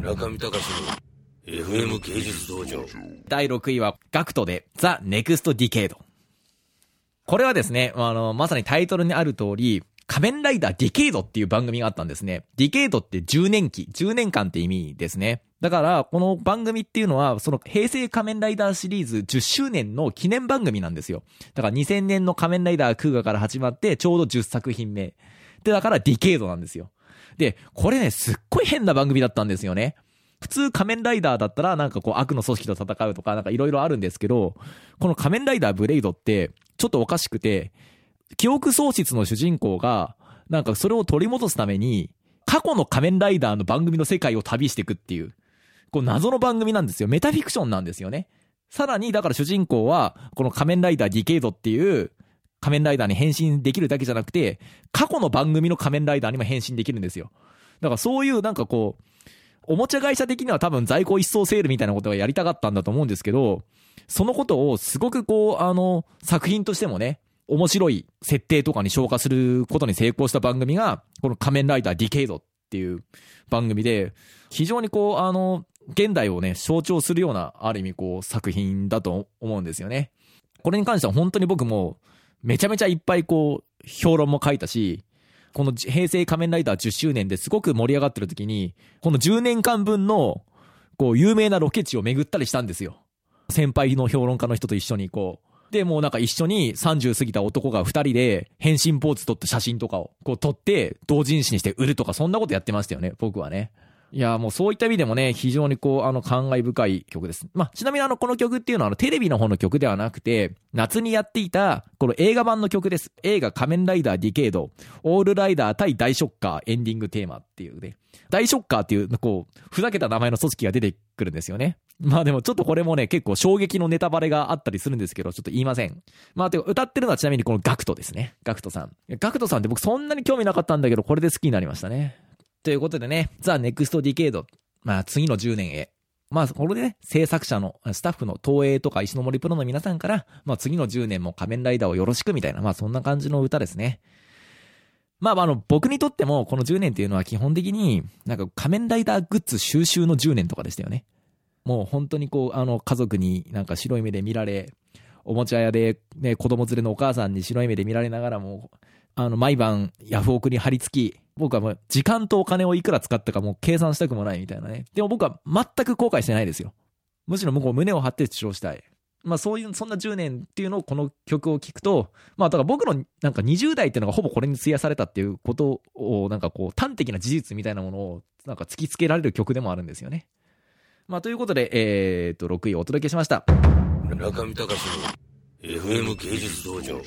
村上隆の FM 芸術道場。第6位は、ガクトで、ザ・ネクスト・ディケード。これはですね、あの、まさにタイトルにある通り、仮面ライダーディケードっていう番組があったんですね。ディケードって10年期、10年間って意味ですね。だから、この番組っていうのは、その平成仮面ライダーシリーズ10周年の記念番組なんですよ。だから2000年の仮面ライダークウガから始まって、ちょうど10作品目。で、だからディケードなんですよ。で、これね、すっごい変な番組だったんですよね。普通仮面ライダーだったらなんかこう悪の組織と戦うとかなんかいろいろあるんですけど、この仮面ライダーディケイドってちょっとおかしくて、記憶喪失の主人公が、なんかそれを取り戻すために、過去の仮面ライダーの番組の世界を旅していくっていう、こう謎の番組なんですよ。メタフィクションなんですよね。さらに、だから主人公は、この仮面ライダーディケイドっていう仮面ライダーに変身できるだけじゃなくて、過去の番組の仮面ライダーにも変身できるんですよ。だからそういうなんかこう、おもちゃ会社的には多分在庫一掃セールみたいなことがやりたかったんだと思うんですけど、そのことをすごくこう、あの、作品としてもね、面白い設定とかに消化することに成功した番組が、この仮面ライダーディケイドっていう番組で、非常にこう、あの、現代をね、象徴するような、ある意味こう、作品だと思うんですよね。これに関しては本当に僕も、めちゃめちゃいっぱいこう、評論も書いたし、この平成仮面ライダー10周年ですごく盛り上がってる時に、この10年間分の、こう、有名なロケ地を巡ったりしたんですよ。先輩の評論家の人と一緒にこう。で、もうなんか一緒に30過ぎた男が2人で変身ポーズ撮った写真とかをこう撮って同人誌にして売るとかそんなことやってましたよね、僕はね。いや、もうそういった意味でもね、非常にこう、あの、感慨深い曲です。まあ、ちなみにあの、この曲っていうのはあの、テレビの方の曲ではなくて、夏にやっていた、この映画版の曲です。映画仮面ライダーディケード、オールライダー対大ショッカーエンディングテーマっていうね、大ショッカーっていう、こう、ふざけた名前の組織が出てくるんですよね。まあでもちょっとこれもね、結構衝撃のネタバレがあったりするんですけど、ちょっと言いません。まあ、てか歌ってるのはちなみにこのガクトですね。ガクトさん。ガクトさんって僕そんなに興味なかったんだけど、これで好きになりましたね。ということでね、ザ・ネクスト・ディケードまあ次の10年へ。まあ、これでね、制作者の、スタッフの東映とか石森プロの皆さんから、まあ次の10年も仮面ライダーをよろしくみたいな、まあそんな感じの歌ですね。まあ、あの、僕にとっても、この10年っていうのは基本的に、なんか仮面ライダーグッズ収集の10年とかでしたよね。もう本当にこう、あの、家族になんか白い目で見られ、おもちゃ屋で、ね、子供連れのお母さんに白い目で見られながらも、あの、毎晩、ヤフオクに張り付き、僕はもう時間とお金をいくら使ったかもう計算したくもないみたいなね。でも僕は全く後悔してないですよ。むしろ向こう胸を張って主張したい。まあそういう、そんな10年っていうのをこの曲を聴くと、まあだから僕のなんか20代っていうのがほぼこれに費やされたっていうことを、なんかこう端的な事実みたいなものをなんか突きつけられる曲でもあるんですよね。まあということで、えー、っと、6位をお届けしました。中見隆の FM 芸術道場。